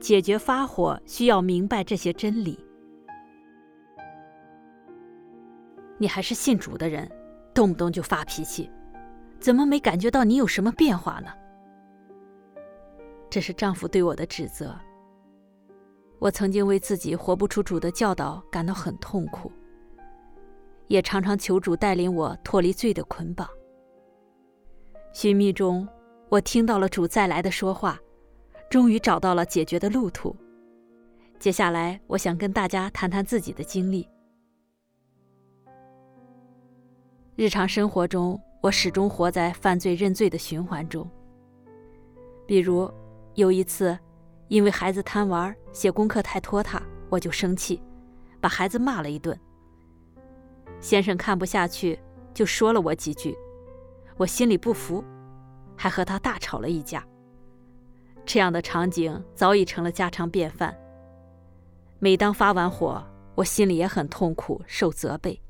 解决发火需要明白这些真理。你还是信主的人，动不动就发脾气，怎么没感觉到你有什么变化呢？这是丈夫对我的指责。我曾经为自己活不出主的教导感到很痛苦，也常常求主带领我脱离罪的捆绑。寻觅中，我听到了主再来的说话，终于找到了解决的路途。接下来，我想跟大家谈谈自己的经历。日常生活中，我始终活在犯罪认罪的循环中。比如，有一次，因为孩子贪玩、写功课太拖沓，我就生气，把孩子骂了一顿。先生看不下去，就说了我几句，我心里不服，还和他大吵了一架。这样的场景早已成了家常便饭。每当发完火，我心里也很痛苦，受责备。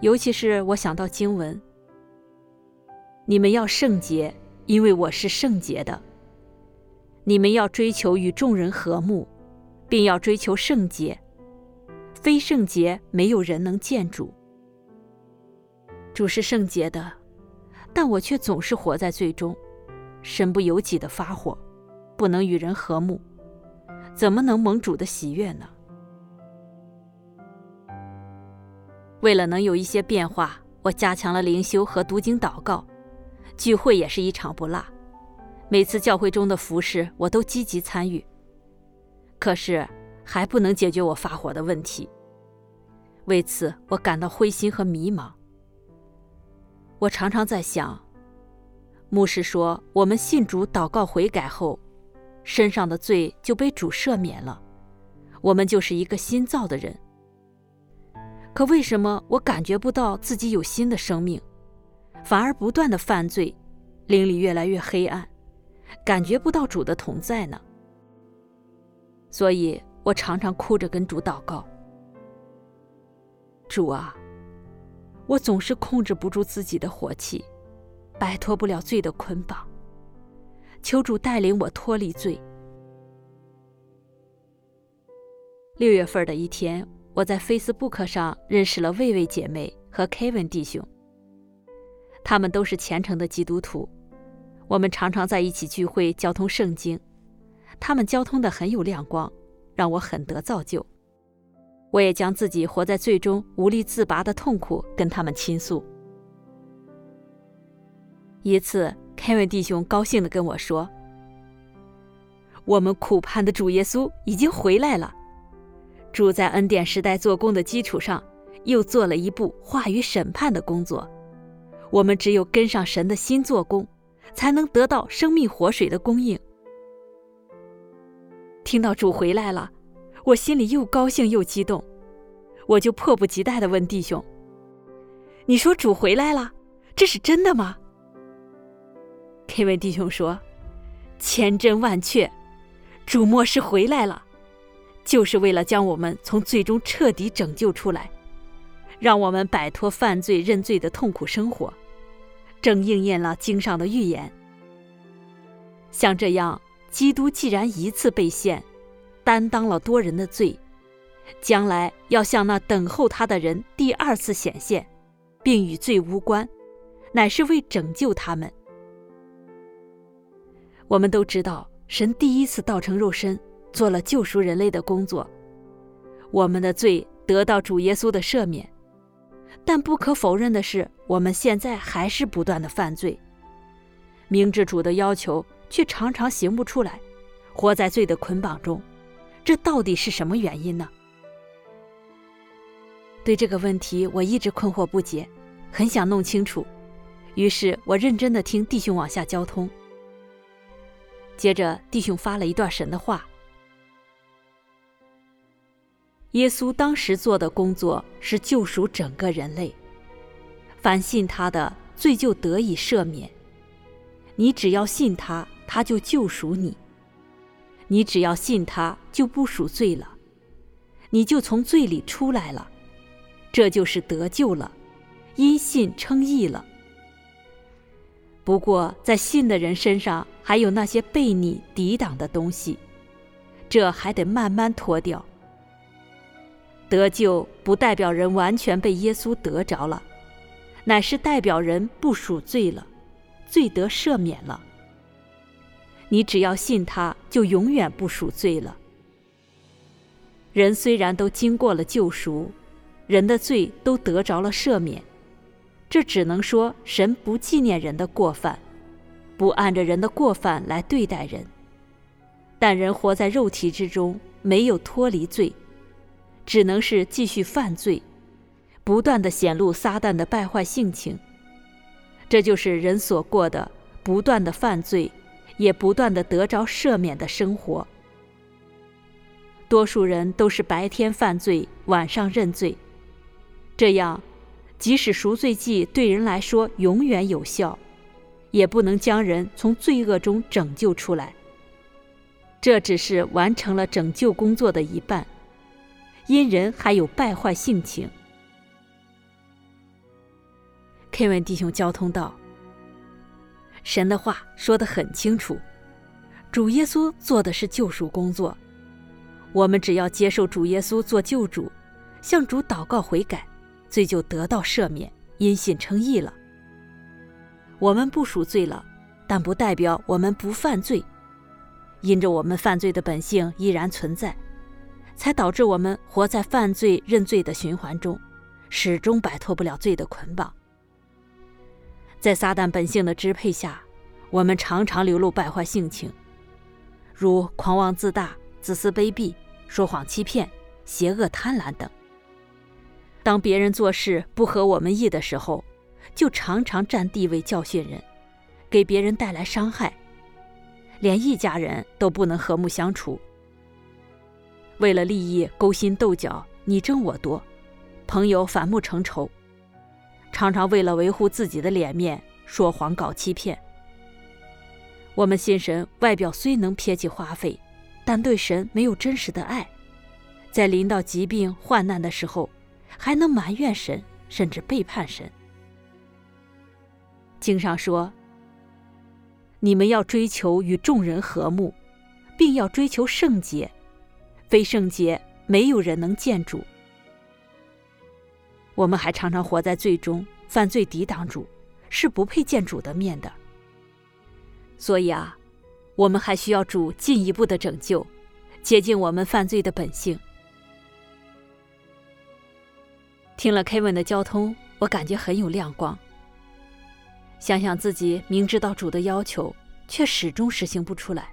尤其是我想到经文：“你们要圣洁，因为我是圣洁的。”你们要追求与众人和睦，并要追求圣洁。非圣洁，没有人能见主。主是圣洁的，但我却总是活在罪中，身不由己的发火，不能与人和睦，怎么能蒙主的喜悦呢？为了能有一些变化，我加强了灵修和读经祷告，聚会也是一场不落。每次教会中的服饰，我都积极参与。可是，还不能解决我发火的问题。为此，我感到灰心和迷茫。我常常在想，牧师说，我们信主、祷告、悔改后，身上的罪就被主赦免了，我们就是一个新造的人。可为什么我感觉不到自己有新的生命，反而不断的犯罪，灵里越来越黑暗？感觉不到主的同在呢，所以我常常哭着跟主祷告：“主啊，我总是控制不住自己的火气，摆脱不了罪的捆绑，求主带领我脱离罪。”六月份的一天，我在 Facebook 上认识了魏魏姐妹和 Kevin 弟兄，他们都是虔诚的基督徒。我们常常在一起聚会，交通圣经。他们交通的很有亮光，让我很得造就。我也将自己活在罪中无力自拔的痛苦跟他们倾诉。一次，凯文弟兄高兴地跟我说：“我们苦盼的主耶稣已经回来了。主在恩典时代做工的基础上，又做了一步话语审判的工作。我们只有跟上神的新做工。”才能得到生命活水的供应。听到主回来了，我心里又高兴又激动，我就迫不及待地问弟兄：“你说主回来了，这是真的吗？”Kevin 弟兄说：“千真万确，主末世回来了，就是为了将我们从罪中彻底拯救出来，让我们摆脱犯罪认罪的痛苦生活。”正应验了经上的预言。像这样，基督既然一次被献，担当了多人的罪，将来要向那等候他的人第二次显现，并与罪无关，乃是为拯救他们。我们都知道，神第一次道成肉身，做了救赎人类的工作，我们的罪得到主耶稣的赦免。但不可否认的是，我们现在还是不断的犯罪，明知主的要求，却常常行不出来，活在罪的捆绑中，这到底是什么原因呢？对这个问题，我一直困惑不解，很想弄清楚，于是我认真的听弟兄往下交通。接着，弟兄发了一段神的话。耶稣当时做的工作是救赎整个人类，凡信他的罪就得以赦免。你只要信他，他就救赎你；你只要信他，就不赎罪了，你就从罪里出来了，这就是得救了，因信称义了。不过，在信的人身上还有那些被你抵挡的东西，这还得慢慢脱掉。得救不代表人完全被耶稣得着了，乃是代表人不属罪了，罪得赦免了。你只要信他，就永远不属罪了。人虽然都经过了救赎，人的罪都得着了赦免，这只能说神不纪念人的过犯，不按着人的过犯来对待人。但人活在肉体之中，没有脱离罪。只能是继续犯罪，不断的显露撒旦的败坏性情。这就是人所过的不断的犯罪，也不断的得着赦免的生活。多数人都是白天犯罪，晚上认罪，这样，即使赎罪祭对人来说永远有效，也不能将人从罪恶中拯救出来。这只是完成了拯救工作的一半。因人还有败坏性情，Kevin 弟兄交通道：“神的话说得很清楚，主耶稣做的是救赎工作，我们只要接受主耶稣做救主，向主祷告悔改，罪就得到赦免，因信称义了。我们不赎罪了，但不代表我们不犯罪，因着我们犯罪的本性依然存在。”才导致我们活在犯罪认罪的循环中，始终摆脱不了罪的捆绑。在撒旦本性的支配下，我们常常流露败坏性情，如狂妄自大、自私卑鄙、说谎欺骗、邪恶贪婪等。当别人做事不合我们意的时候，就常常占地位教训人，给别人带来伤害，连一家人都不能和睦相处。为了利益勾心斗角、你争我夺，朋友反目成仇，常常为了维护自己的脸面说谎搞欺骗。我们信神，外表虽能撇起花费，但对神没有真实的爱，在临到疾病患难的时候，还能埋怨神，甚至背叛神。经上说：“你们要追求与众人和睦，并要追求圣洁。”非圣洁，没有人能见主。我们还常常活在罪中，犯罪抵挡主，是不配见主的面的。所以啊，我们还需要主进一步的拯救，洁净我们犯罪的本性。听了 Kevin 的交通，我感觉很有亮光。想想自己明知道主的要求，却始终实行不出来。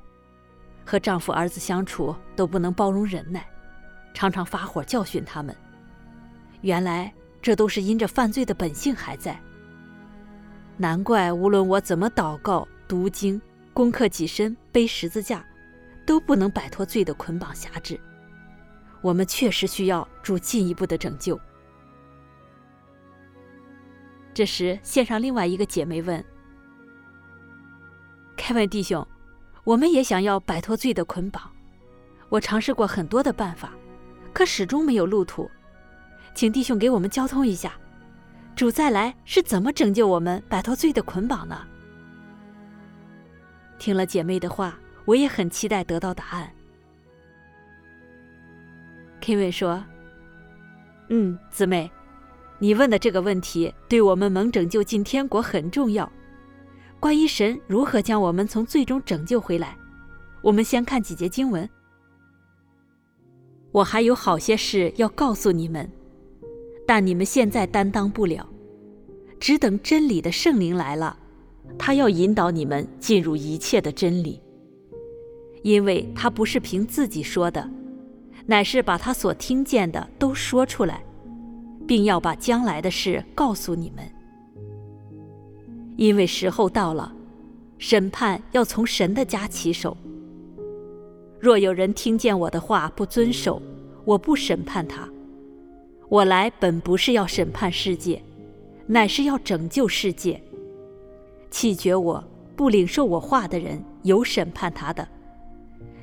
和丈夫、儿子相处都不能包容忍耐，常常发火教训他们。原来这都是因着犯罪的本性还在。难怪无论我怎么祷告、读经、攻克己身、背十字架，都不能摆脱罪的捆绑辖制。我们确实需要主进一步的拯救。这时，线上另外一个姐妹问：“凯文弟兄。”我们也想要摆脱罪的捆绑，我尝试过很多的办法，可始终没有路途，请弟兄给我们交通一下，主再来是怎么拯救我们摆脱罪的捆绑呢？听了姐妹的话，我也很期待得到答案。Kevin 说：“嗯，姊妹，你问的这个问题对我们蒙拯救进天国很重要。”关于神如何将我们从罪中拯救回来，我们先看几节经文。我还有好些事要告诉你们，但你们现在担当不了，只等真理的圣灵来了，他要引导你们进入一切的真理，因为他不是凭自己说的，乃是把他所听见的都说出来，并要把将来的事告诉你们。因为时候到了，审判要从神的家起手。若有人听见我的话不遵守，我不审判他。我来本不是要审判世界，乃是要拯救世界。弃绝我不领受我话的人，有审判他的，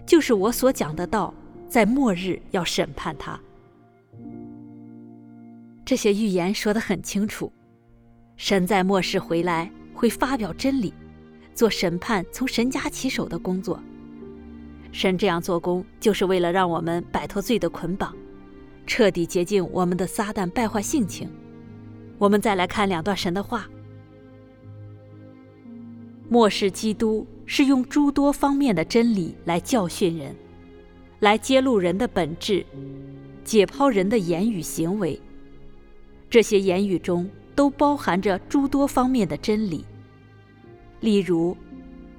就是我所讲的道，在末日要审判他。这些预言说得很清楚，神在末世回来。会发表真理，做审判从神家起手的工作。神这样做工，就是为了让我们摆脱罪的捆绑，彻底洁净我们的撒旦败坏性情。我们再来看两段神的话：末世基督是用诸多方面的真理来教训人，来揭露人的本质，解剖人的言语行为。这些言语中都包含着诸多方面的真理，例如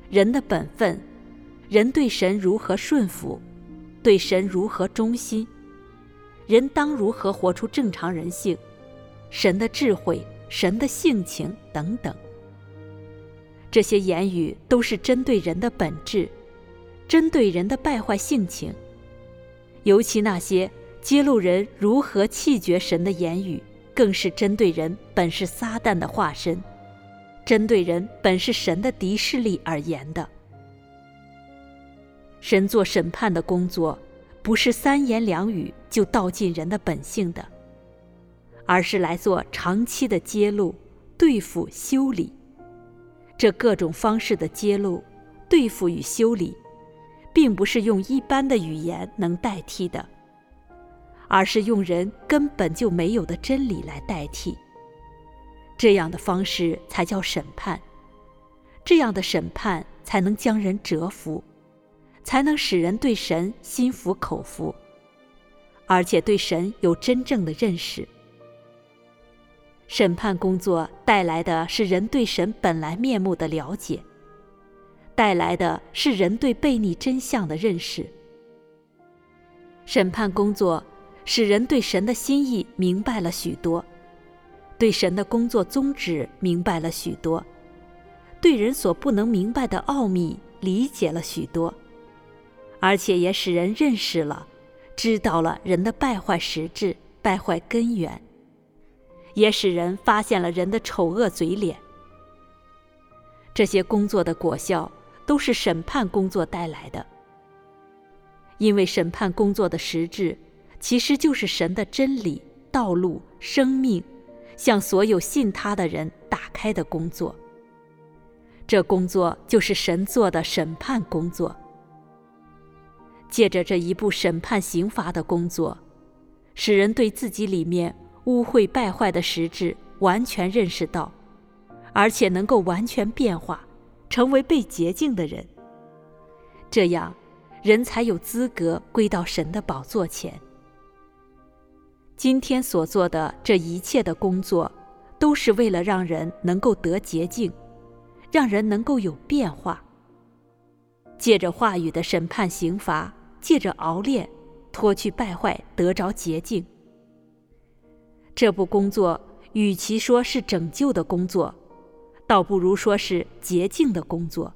人的本分。人对神如何顺服，对神如何忠心，人当如何活出正常人性，神的智慧、神的性情等等。这些言语都是针对人的本质，针对人的败坏性情。尤其那些揭露人如何弃绝神的言语，更是针对人本是撒旦的化身，针对人本是神的敌视力而言的。神做审判的工作，不是三言两语就道尽人的本性的，而是来做长期的揭露、对付、修理。这各种方式的揭露、对付与修理，并不是用一般的语言能代替的，而是用人根本就没有的真理来代替。这样的方式才叫审判，这样的审判才能将人折服。才能使人对神心服口服，而且对神有真正的认识。审判工作带来的是人对神本来面目的了解，带来的是人对悖逆真相的认识。审判工作使人对神的心意明白了许多，对神的工作宗旨明白了许多，对人所不能明白的奥秘理解了许多。而且也使人认识了，知道了人的败坏实质、败坏根源，也使人发现了人的丑恶嘴脸。这些工作的果效都是审判工作带来的，因为审判工作的实质其实就是神的真理、道路、生命，向所有信他的人打开的工作。这工作就是神做的审判工作。借着这一部审判刑罚的工作，使人对自己里面污秽败坏的实质完全认识到，而且能够完全变化，成为被洁净的人。这样，人才有资格归到神的宝座前。今天所做的这一切的工作，都是为了让人能够得洁净，让人能够有变化。借着话语的审判刑罚，借着熬炼，脱去败坏，得着洁净。这部工作与其说是拯救的工作，倒不如说是洁净的工作。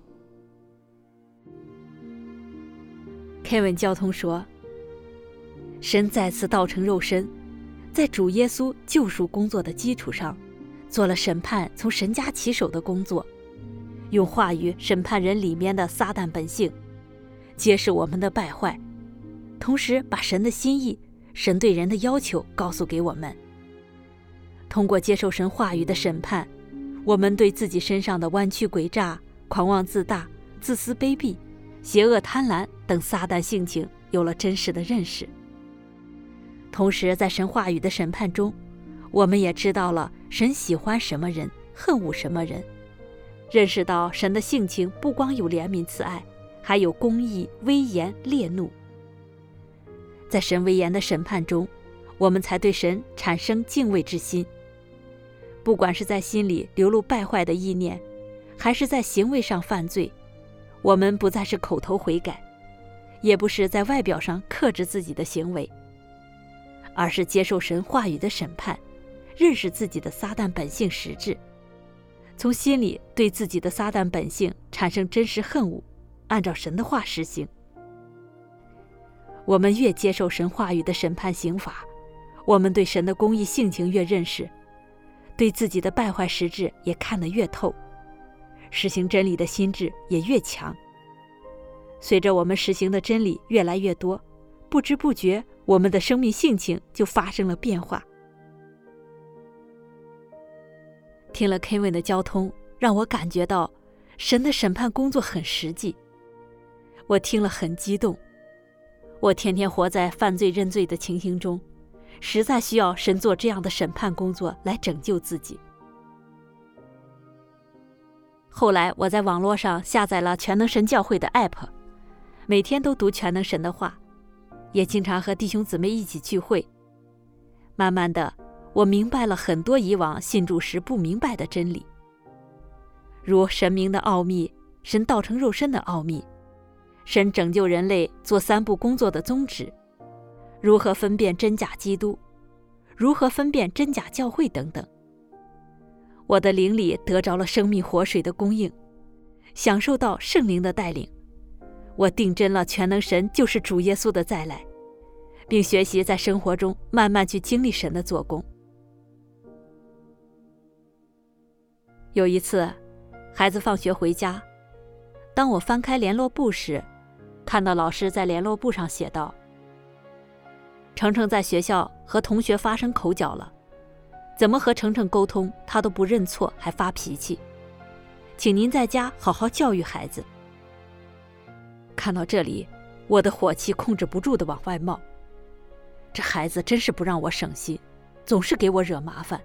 Kevin 交通说：“神再次道成肉身，在主耶稣救赎工作的基础上，做了审判从神家起手的工作。”用话语审判人里面的撒旦本性，揭示我们的败坏，同时把神的心意、神对人的要求告诉给我们。通过接受神话语的审判，我们对自己身上的弯曲诡诈、狂妄自大、自私卑鄙、邪恶贪婪等撒旦性情有了真实的认识。同时，在神话语的审判中，我们也知道了神喜欢什么人，恨恶什么人。认识到神的性情不光有怜悯慈爱，还有公义、威严、烈怒。在神威严的审判中，我们才对神产生敬畏之心。不管是在心里流露败坏的意念，还是在行为上犯罪，我们不再是口头悔改，也不是在外表上克制自己的行为，而是接受神话语的审判，认识自己的撒旦本性实质。从心里对自己的撒旦本性产生真实恨恶，按照神的话实行。我们越接受神话语的审判刑罚，我们对神的公义性情越认识，对自己的败坏实质也看得越透，实行真理的心智也越强。随着我们实行的真理越来越多，不知不觉，我们的生命性情就发生了变化。听了 Kevin 的交通，让我感觉到神的审判工作很实际。我听了很激动。我天天活在犯罪认罪的情形中，实在需要神做这样的审判工作来拯救自己。后来我在网络上下载了全能神教会的 App，每天都读全能神的话，也经常和弟兄姊妹一起聚会。慢慢的，我明白了很多以往信主时不明白的真理，如神明的奥秘、神道成肉身的奥秘、神拯救人类做三步工作的宗旨、如何分辨真假基督、如何分辨真假教会等等。我的灵里得着了生命活水的供应，享受到圣灵的带领，我定真了全能神就是主耶稣的再来。并学习在生活中慢慢去经历神的做工。有一次，孩子放学回家，当我翻开联络簿时，看到老师在联络簿上写道：“程程在学校和同学发生口角了，怎么和程程沟通，他都不认错，还发脾气，请您在家好好教育孩子。”看到这里，我的火气控制不住的往外冒。这孩子真是不让我省心，总是给我惹麻烦。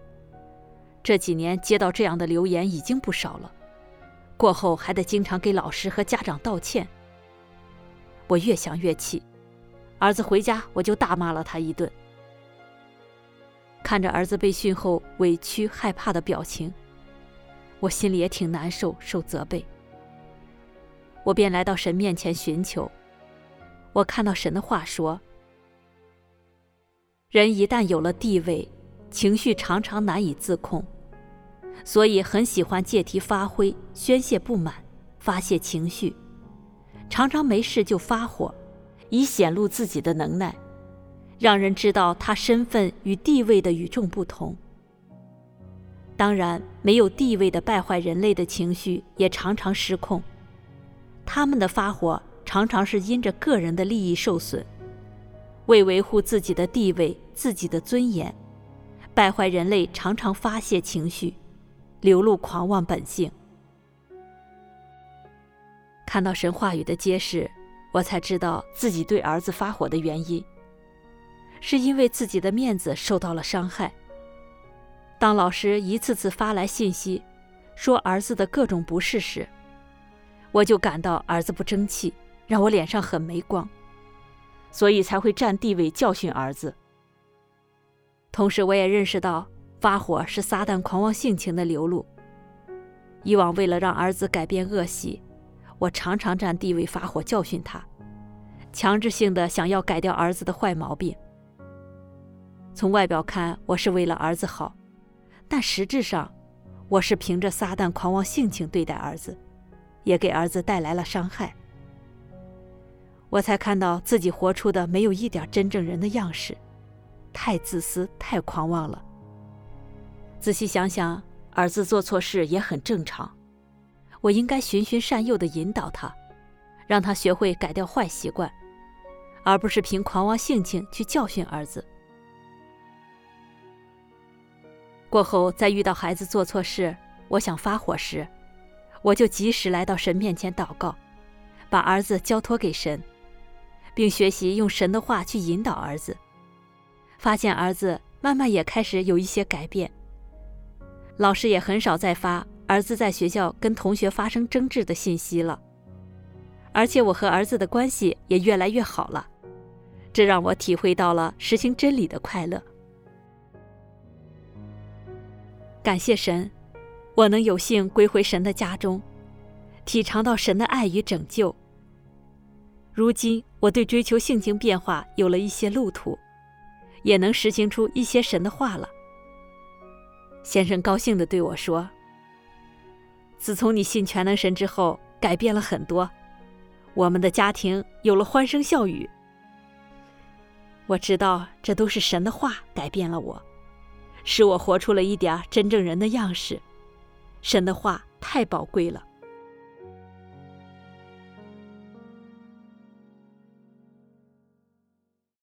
这几年接到这样的留言已经不少了，过后还得经常给老师和家长道歉。我越想越气，儿子回家我就大骂了他一顿。看着儿子被训后委屈害怕的表情，我心里也挺难受，受责备。我便来到神面前寻求。我看到神的话说。人一旦有了地位，情绪常常难以自控，所以很喜欢借题发挥、宣泄不满、发泄情绪，常常没事就发火，以显露自己的能耐，让人知道他身份与地位的与众不同。当然，没有地位的败坏人类的情绪也常常失控，他们的发火常常是因着个人的利益受损。为维护自己的地位、自己的尊严，败坏人类常常发泄情绪，流露狂妄本性。看到神话语的揭示，我才知道自己对儿子发火的原因，是因为自己的面子受到了伤害。当老师一次次发来信息，说儿子的各种不适时，我就感到儿子不争气，让我脸上很没光。所以才会占地位教训儿子。同时，我也认识到发火是撒旦狂妄性情的流露。以往为了让儿子改变恶习，我常常占地位发火教训他，强制性的想要改掉儿子的坏毛病。从外表看，我是为了儿子好，但实质上，我是凭着撒旦狂妄性情对待儿子，也给儿子带来了伤害。我才看到自己活出的没有一点真正人的样式，太自私，太狂妄了。仔细想想，儿子做错事也很正常，我应该循循善诱地引导他，让他学会改掉坏习惯，而不是凭狂妄性情去教训儿子。过后再遇到孩子做错事，我想发火时，我就及时来到神面前祷告，把儿子交托给神。并学习用神的话去引导儿子，发现儿子慢慢也开始有一些改变。老师也很少再发儿子在学校跟同学发生争执的信息了，而且我和儿子的关系也越来越好了，这让我体会到了实行真理的快乐。感谢神，我能有幸归回神的家中，体尝到神的爱与拯救。如今我对追求性情变化有了一些路途，也能实行出一些神的话了。先生高兴地对我说：“自从你信全能神之后，改变了很多，我们的家庭有了欢声笑语。我知道这都是神的话改变了我，使我活出了一点真正人的样式。神的话太宝贵了。”